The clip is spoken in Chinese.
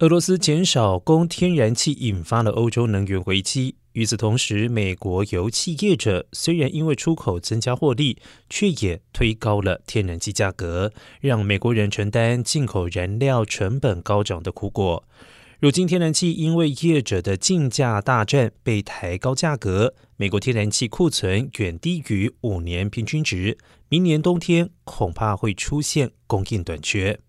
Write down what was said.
俄罗斯减少供天然气引发了欧洲能源危机。与此同时美国油气业者虽然因为出口增加获利却也推高了天然气价格让美国人承担进口燃料成本高涨的苦果。如今天然气因为业者的竞价大战被抬高价格美国天然气库存远低于五年平均值明年冬天恐怕会出现供应短缺。